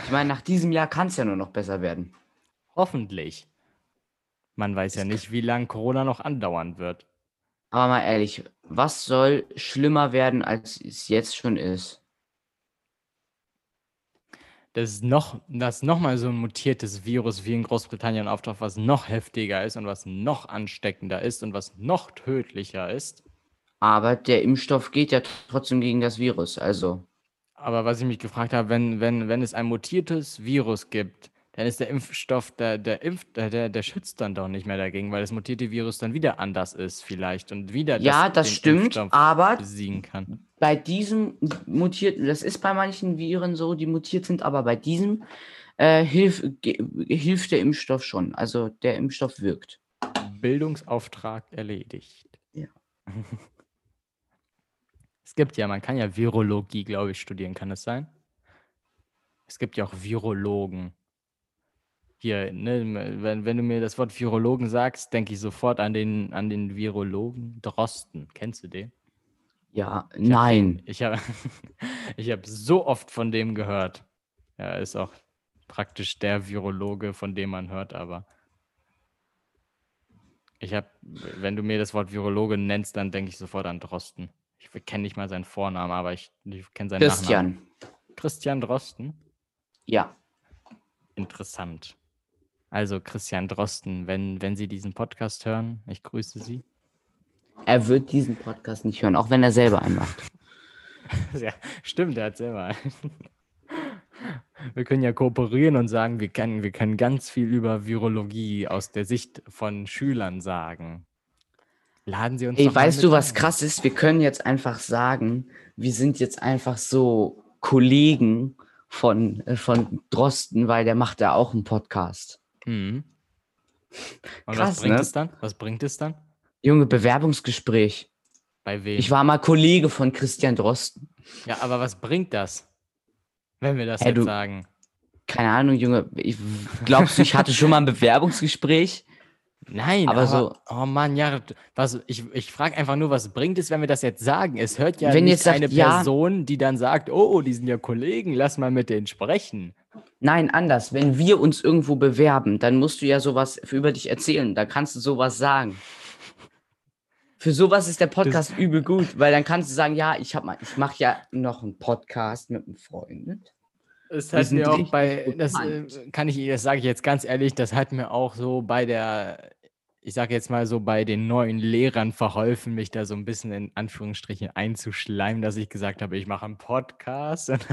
Ich meine, nach diesem Jahr kann es ja nur noch besser werden. Hoffentlich. Man weiß ja Es nicht, wie lange Corona noch andauern wird. Aber mal ehrlich, was soll schlimmer werden, als es jetzt schon ist? Das ist noch, dass nochmal so ein mutiertes Virus wie in Großbritannien auftaucht, was noch heftiger ist und was noch ansteckender ist und was noch tödlicher ist. Aber der Impfstoff geht ja trotzdem gegen das Virus. Also, Aber was ich mich gefragt habe, wenn, wenn, wenn es ein mutiertes Virus gibt, dann ist der Impfstoff, der, der Impf, der, der, der schützt dann doch nicht mehr dagegen, weil das mutierte Virus dann wieder anders ist vielleicht und wieder Ja, das den stimmt, Impfstoff aber besiegen kann. bei diesem mutierten, das ist bei manchen Viren so, die mutiert sind, aber bei diesem äh, hilf, hilft der Impfstoff schon. Also der Impfstoff wirkt. Bildungsauftrag erledigt. Ja. Es gibt ja, man kann ja Virologie, glaube ich, studieren, kann es sein? Es gibt ja auch Virologen. Hier, ne, wenn, wenn du mir das Wort Virologen sagst, denke ich sofort an den, an den Virologen Drosten. Kennst du den? Ja, Ich hab nein. Den, ich habe ich hab so oft von dem gehört. Er ist auch praktisch der Virologe, von dem man hört, aber ich habe, wenn du mir das Wort Virologe nennst, dann denke ich sofort an Drosten. Ich kenne nicht mal seinen Vornamen, aber ich, ich kenne seinen Nachnamen. Christian. Christian Drosten? Ja. Interessant. Also Christian Drosten, wenn, wenn Sie diesen Podcast hören, ich grüße Sie. Er wird diesen Podcast nicht hören, auch wenn er selber einen macht. Ja, stimmt, er hat selber einen. Wir können ja kooperieren und sagen, wir können, wir können ganz viel über Virologie aus der Sicht von Schülern sagen. Laden Sie uns Ey, weißt du, was ein. krass ist? Wir können jetzt einfach sagen, wir sind jetzt einfach so Kollegen von, äh, von Drosten, weil der macht ja auch einen Podcast. Mhm. Und Krass, was bringt ne? es dann? Was bringt es dann? Junge, Bewerbungsgespräch. Bei wem? Ich war mal Kollege von Christian Drosten. ja, aber was bringt das? Wenn wir das Hey, jetzt du- sagen. Keine Ahnung, Junge. Ich, glaubst du, ich hatte schon mal ein Bewerbungsgespräch? Nein, Aber aber, so- oh Mann, ja, was, ich, ich frage einfach nur, was bringt es, wenn wir das jetzt sagen? Es hört ja Wenn nicht sagt, eine ja- Person, die dann sagt, oh, oh, die sind ja Kollegen, lass mal mit denen sprechen. Nein, anders. Wenn wir uns irgendwo bewerben, dann musst du ja sowas über dich erzählen. Da kannst du sowas sagen. Für sowas ist der Podcast übel gut, weil dann kannst du sagen, ja, ich hab mal, ich mache ja noch einen Podcast mit einem Freund. Wir hat mir auch bei, das äh, kann ich, das sage ich jetzt ganz ehrlich, das hat mir auch so bei der, ich sage jetzt mal so bei den neuen Lehrern verholfen, mich da so ein bisschen in Anführungsstrichen einzuschleimen, dass ich gesagt habe, ich mache einen Podcast. Und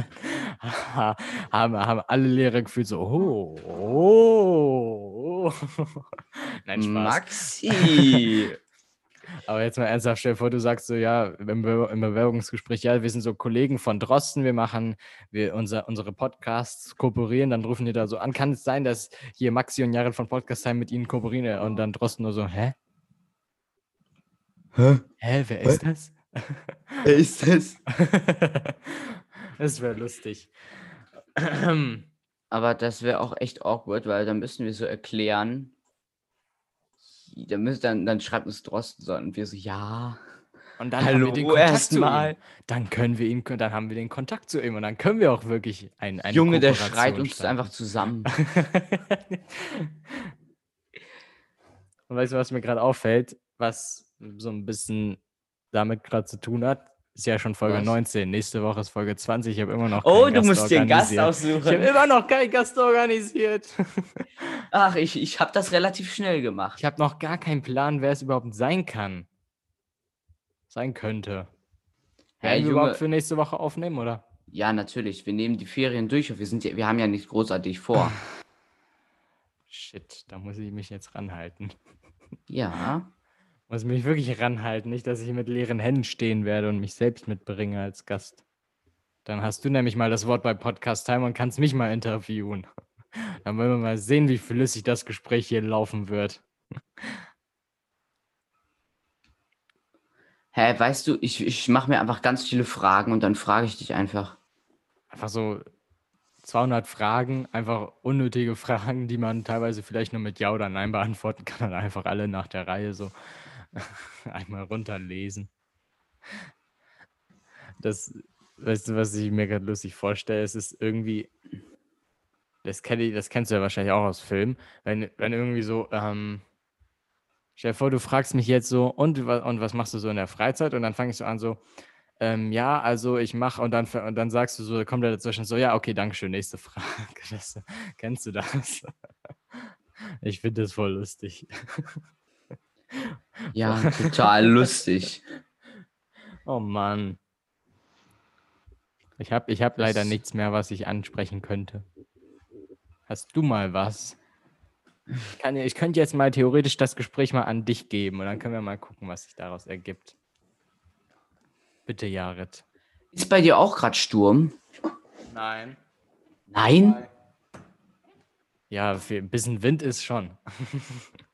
haben, haben alle Lehrer gefühlt so, oh, oh, oh. Nein, Spaß. Maxi! Aber jetzt mal ernsthaft, stell dir vor, du sagst so, ja, im, Be im Bewerbungsgespräch, ja, wir sind so Kollegen von Drosten, wir machen, wir unser, unsere Podcasts kooperieren, dann rufen die da so an. Kann es sein, dass hier Maxi und Jared von Podcast Time mit ihnen kooperieren? Und dann Drosten nur so, hä? Hä? Hä, wer ist das? Wer ist das? das wäre lustig. Aber das wäre auch echt awkward, weil dann müssen wir so erklären. Dann, müssen, dann, dann schreibt uns Drosten so und wir so, ja. Und dann haben wir Hallo den Kontakt zu erstmal. ihm. Dann können wir ihn, dann haben wir den Kontakt zu ihm und dann können wir auch wirklich ein, eine Junge, der schreit uns starten. einfach zusammen. Und weißt du, was mir gerade auffällt, was so ein bisschen damit gerade zu tun hat? Ist ja schon Folge Was? 19. Nächste Woche ist Folge 20. Ich habe immer noch. Oh, du Gast musst dir einen Gast organisiert. Ich habe aussuchen. immer noch keinen Gast organisiert. Ach, ich, ich habe das relativ schnell gemacht. Ich habe noch gar keinen Plan, wer es überhaupt sein kann. Sein könnte. Werden wir überhaupt für nächste Woche aufnehmen, oder? Ja, natürlich. Wir nehmen die Ferien durch und wir, sind ja, wir haben ja nichts großartig vor. Shit, da muss ich mich jetzt ranhalten. Ja. Muss mich wirklich ranhalten, nicht, dass ich mit leeren Händen stehen werde und mich selbst mitbringe als Gast. Dann hast du nämlich mal das Wort bei Podcast Time und kannst mich mal interviewen. Dann wollen wir mal sehen, wie flüssig das Gespräch hier laufen wird. Hä, weißt du, ich, ich mache mir einfach ganz viele Fragen und dann frage ich dich einfach. Einfach so 200 Fragen, einfach unnötige Fragen, die man teilweise vielleicht nur mit Ja oder Nein beantworten kann und einfach alle nach der Reihe so einmal runterlesen. Das, weißt du, was ich mir gerade lustig vorstelle? Es ist irgendwie, das, kenn ich, das kennst du ja wahrscheinlich auch aus Filmen, wenn, wenn irgendwie so, ähm, stell dir vor, du fragst mich jetzt so, und, und was machst du so in der Freizeit? Und dann fange ich so an, so, ähm, ja, also ich mache, und dann, und dann sagst du so, kommt er dazwischen so, ja, okay, danke schön, nächste Frage. Das, kennst du das? Ich finde das voll lustig. Ja, total lustig. Oh Mann. Ich habe ich hab leider Das- nichts mehr, was ich ansprechen könnte. Hast du mal was? Ich, kann, ich könnte jetzt mal theoretisch das Gespräch mal an dich geben und dann können wir mal gucken, was sich daraus ergibt. Bitte, Jared. Ist bei dir auch gerade Sturm? Nein. Nein? Ja, ein bisschen Wind ist schon.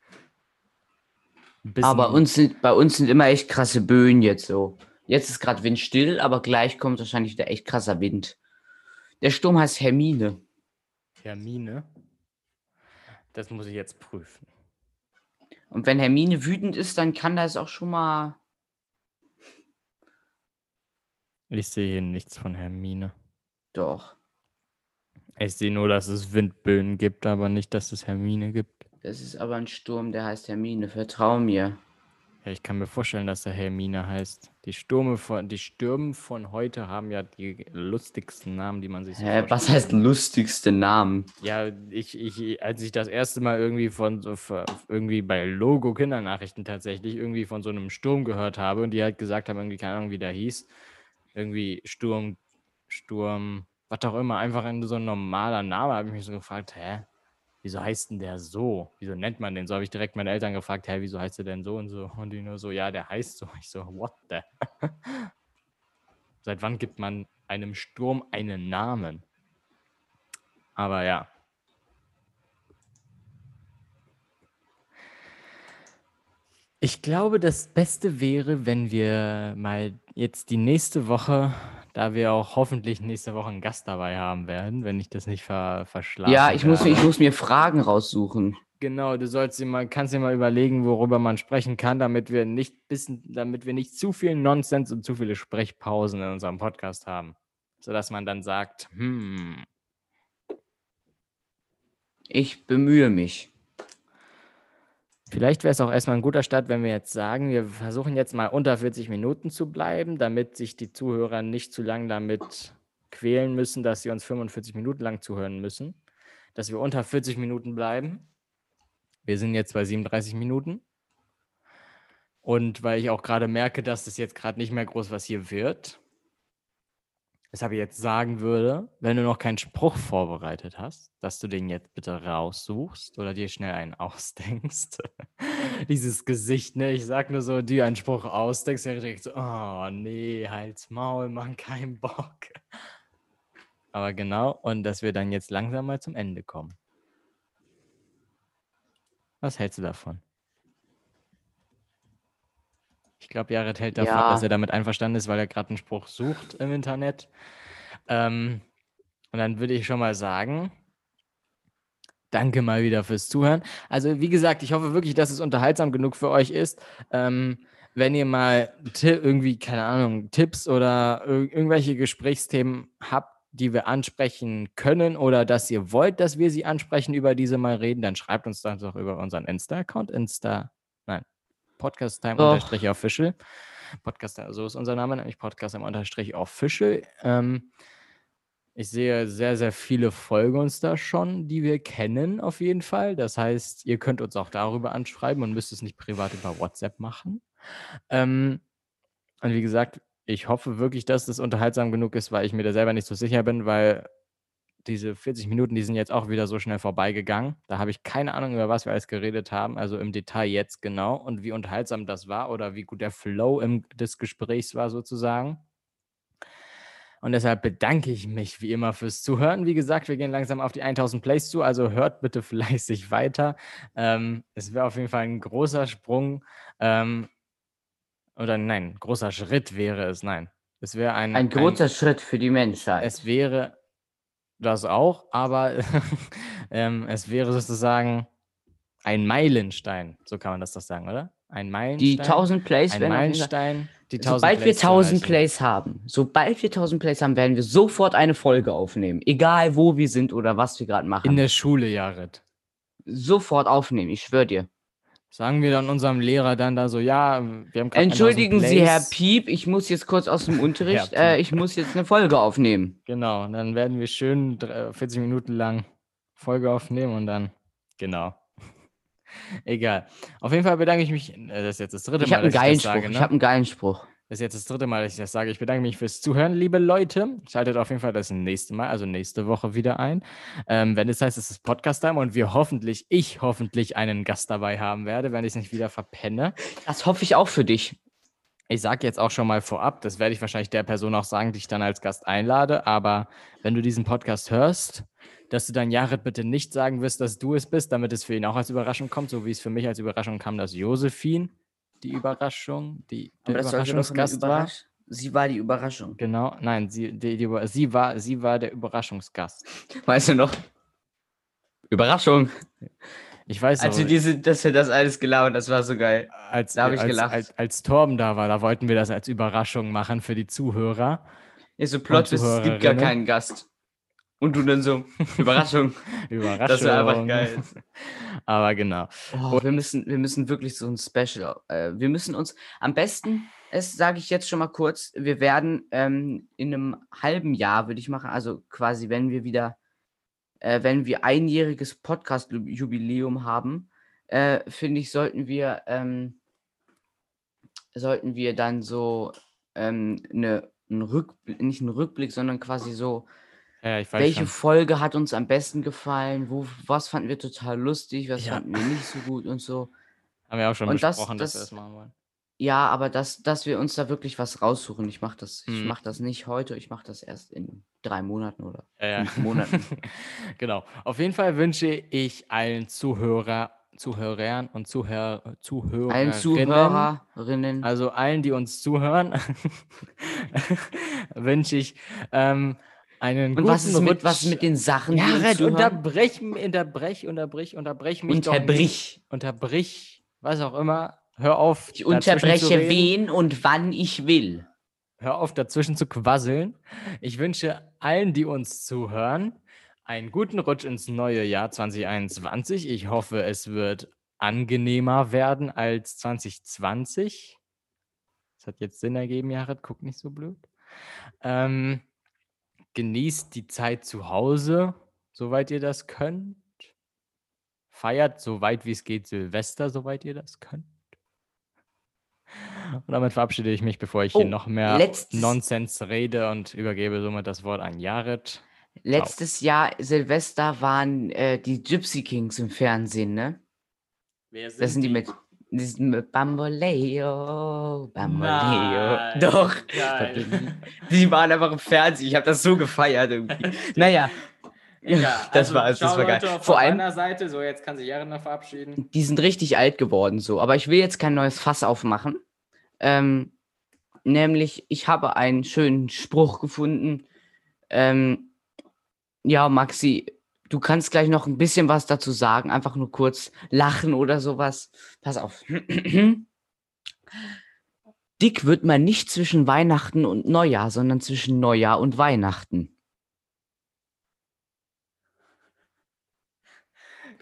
Aber uns sind, bei uns sind immer echt krasse Böen jetzt so. Jetzt ist gerade windstill, aber gleich kommt wahrscheinlich wieder echt krasser Wind. Der Sturm heißt Hermine. Hermine. Das muss ich jetzt prüfen. Und wenn Hermine wütend ist, dann kann das auch schon mal. Ich sehe hier nichts von Hermine. Doch. Ich sehe nur, dass es Windböen gibt, aber nicht, dass es Hermine gibt. Das ist aber ein Sturm, der heißt Hermine. Vertrau mir. Ja, ich kann mir vorstellen, dass er Hermine heißt. Die Stürme von, die Stürmen von heute haben ja die lustigsten Namen, die man sich so Hä, was vorstellen heißt lustigste Namen? Ja, ich, ich, als ich das erste Mal irgendwie von so irgendwie bei Logo Kindernachrichten tatsächlich irgendwie von so einem Sturm gehört habe und die halt gesagt haben, irgendwie, keine Ahnung, wie der hieß. Irgendwie Sturm, Sturm, was auch immer, einfach ein, so ein normaler Name, habe ich mich so gefragt, hä? Wieso heißt denn der so? Wieso nennt man den so? Habe ich direkt meine Eltern gefragt, hä, wieso heißt der denn so und so? Und die nur so, ja, der heißt so. Ich so, what the? Seit wann gibt man einem Sturm einen Namen? Aber ja. Ich glaube, das Beste wäre, wenn wir mal jetzt die nächste Woche, da wir auch hoffentlich nächste Woche einen Gast dabei haben werden, wenn ich das nicht ver verschlafe. Ja, ich muss, ich muss mir Fragen raussuchen. Genau, du sollst dir mal, kannst dir mal überlegen, worüber man sprechen kann, damit wir nicht bisschen, damit wir nicht zu viel Nonsens und zu viele Sprechpausen in unserem Podcast haben. Sodass man dann sagt, hm, Ich bemühe mich. Vielleicht wäre es auch erstmal ein guter Start, wenn wir jetzt sagen, wir versuchen jetzt mal unter 40 Minuten zu bleiben, damit sich die Zuhörer nicht zu lang damit quälen müssen, dass sie uns 45 Minuten lang zuhören müssen. Dass wir unter 40 Minuten bleiben. Wir sind jetzt bei 37 Minuten. Und weil ich auch gerade merke, dass es jetzt gerade nicht mehr groß was hier wird, weshalb ich jetzt sagen würde, wenn du noch keinen Spruch vorbereitet hast, dass du den jetzt bitte raussuchst oder dir schnell einen ausdenkst. Dieses Gesicht, ne? Ich sag nur so, dir einen Spruch ausdenkst, dann direkt so, oh nee, halt's Maul, Mann, kein Bock. Aber genau, und dass wir dann jetzt langsam mal zum Ende kommen. Was hältst du davon? Ich glaube, Jared hält davon, Ja. dass er damit einverstanden ist, weil er gerade einen Spruch sucht im Internet. Ähm, und dann würde ich schon mal sagen, danke mal wieder fürs Zuhören. Also, wie gesagt, ich hoffe wirklich, dass es unterhaltsam genug für euch ist. Ähm, wenn ihr mal irgendwie, keine Ahnung, Tipps oder ir irgendwelche Gesprächsthemen habt, die wir ansprechen können oder dass ihr wollt, dass wir sie ansprechen, über diese mal reden, dann schreibt uns das doch über unseren Insta-Account. Insta, Podcast Time unterstrich official. Podcast, so ist unser Name, nämlich Podcast Time unterstrich official. Ähm, ich sehe sehr, sehr viele folgen uns da schon, die wir kennen, auf jeden Fall. Das heißt, ihr könnt uns auch darüber anschreiben und müsst es nicht privat über WhatsApp machen. Ähm, und wie gesagt, ich hoffe wirklich, dass das unterhaltsam genug ist, weil ich mir da selber nicht so sicher bin, weil diese 40 Minuten, die sind jetzt auch wieder so schnell vorbeigegangen. Da habe ich keine Ahnung, über was wir alles geredet haben, also im Detail jetzt genau und wie unterhaltsam das war oder wie gut der Flow im, des Gesprächs war sozusagen. Und deshalb bedanke ich mich wie immer fürs Zuhören. Wie gesagt, wir gehen langsam auf die 1000 Plays zu, also hört bitte fleißig weiter. Ähm, es wäre auf jeden Fall ein großer Sprung. Ähm, oder nein, großer Schritt wäre es, nein. Es wäre ein, Ein großer Schritt für die Menschheit. es wäre das auch, aber ähm, es wäre sozusagen ein Meilenstein, so kann man das doch sagen, oder? Ein Meilenstein. die 1000 Plays ein werden Meilenstein, die 1000 Sobald wir Plays zu 1000 erreichen. Plays haben, sobald wir 1000 Plays haben, werden wir sofort eine Folge aufnehmen. Egal wo wir sind oder was wir gerade machen. In der Schule, Jared. sofort aufnehmen, ich schwöre dir. Sagen wir dann unserem Lehrer dann da so, ja, wir haben gerade Entschuldigen 1000 Sie, Herr. Piep, ich muss jetzt kurz aus dem Unterricht, äh, ich muss jetzt eine Folge aufnehmen. Genau, dann werden wir schön drei- 40 Minuten lang Folge aufnehmen und dann, genau. Egal. Auf jeden Fall bedanke ich mich, äh, das ist jetzt das dritte Ich Mal, habe einen dass geilen das Spruch, sage, ich ne? habe einen geilen Spruch. Das ist jetzt das dritte Mal, dass ich das sage. Ich bedanke mich fürs Zuhören, liebe Leute. Schaltet auf jeden Fall das nächste Mal, also nächste Woche wieder ein. Ähm, wenn es heißt, es ist Podcast-Time und wir hoffentlich, ich hoffentlich einen Gast dabei haben werde, wenn ich es nicht wieder verpenne. Das hoffe ich auch für dich. Ich sage jetzt auch schon mal vorab, das werde ich wahrscheinlich der Person auch sagen, die ich dann als Gast einlade, aber wenn du diesen Podcast hörst, dass du dann Jared bitte nicht sagen wirst, dass du es bist, damit es für ihn auch als Überraschung kommt, so wie es für mich als Überraschung kam, dass Josephine die Überraschung, die der Aber das Überraschungsgast war. Überrasch Sie war die Überraschung. Genau, nein, sie, die, die, sie, war, sie war der Überraschungsgast. Weißt du noch? Überraschung. Ich weiß Als wir, noch, diese, dass wir das alles gelabert, das war so geil. als, da hab ich als, gelacht. Als, als Torben da war, da wollten wir das als Überraschung machen für die Zuhörer. Ist so Plot, es gibt gar keinen Gast. Und du dann so, Überraschung. Überraschung. Das wäre einfach geil. Aber genau. Oh, wir, müssen, wir müssen wirklich so ein Special. Äh, wir müssen uns am besten, das sage ich jetzt schon mal kurz, wir werden ähm, in einem halben Jahr, würde ich machen, also quasi, wenn wir wieder, äh, wenn wir einjähriges Podcast-Jubiläum haben, äh, finde ich, sollten wir, ähm, sollten wir dann so ähm, eine, einen Rückblick, nicht einen Rückblick, sondern quasi so, Ja, welche schon. Folge hat uns am besten gefallen, wo, was fanden wir total lustig, was Ja. fanden wir nicht so gut und so. Haben wir auch schon Und das- besprochen, dass wir das- das machen wollen. Ja, aber dass, dass wir uns da wirklich was raussuchen. Ich mache das, ich Mhm. mach das nicht heute, ich mache das erst in drei Monaten oder Ja, ja. fünf Monaten. genau. Auf jeden Fall wünsche ich allen Zuhörer, Zuhörern und Zuhör, Zuhörerinnen, Allen Zuhörerinnen. also allen, die uns zuhören, wünsche ich ähm, einen und guten was ist, mit, Rutsch. was mit den Sachen, Ja, Red, unterbrech, unterbrech, unterbrich, unterbrech mich doch nicht. Unterbrich. Unterbrich, was auch immer. Hör auf. Ich unterbreche wen und wann ich will. Hör auf, dazwischen zu quasseln. Ich wünsche allen, die uns zuhören, einen guten Rutsch ins neue Jahr 2021. Ich hoffe, es wird angenehmer werden als 2020. Das hat jetzt Sinn ergeben, Jared. Guck nicht so blöd. Ähm, genießt die Zeit zu Hause, soweit ihr das könnt. Feiert so weit wie es geht Silvester, soweit ihr das könnt. Und damit verabschiede ich mich, bevor ich hier Oh, noch mehr letztes- Nonsens rede und übergebe somit das Wort an Jared. Letztes Jahr Silvester waren äh, die Gypsy Kings im Fernsehen, ne? Wer Das sind die die sind mit Bamboleo, Bamboleo. Nein, Doch. geil. Die waren einfach im Fernsehen. Ich habe das so gefeiert irgendwie. naja, das war- das war geil. Vor Vor allem- Seite, so jetzt kann sich Jared noch verabschieden. die sind richtig alt geworden so. Aber ich will jetzt kein neues Fass aufmachen. Ähm, nämlich, ich habe einen schönen Spruch gefunden. Ähm, ja, Maxi, du kannst gleich noch ein bisschen was dazu sagen. Einfach nur kurz lachen oder sowas. Pass auf. Dick wird man nicht zwischen Weihnachten und Neujahr, sondern zwischen Neujahr und Weihnachten.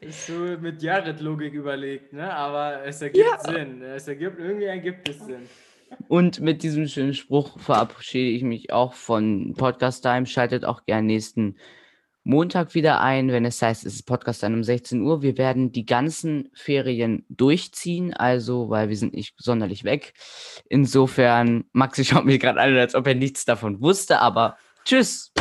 Ist so mit Jared-Logik überlegt, ne? Aber es ergibt Sinn. Es ergibt, irgendwie ergibt es Sinn. Und mit diesem schönen Spruch verabschiede ich mich auch von Podcast Time. Schaltet auch gern nächsten Montag wieder ein, wenn es heißt, es ist Podcast Time um 16 Uhr. Wir werden die ganzen Ferien durchziehen, also, weil wir sind nicht sonderlich weg. Insofern, Maxi schaut mich gerade an, als ob er nichts davon wusste, aber tschüss.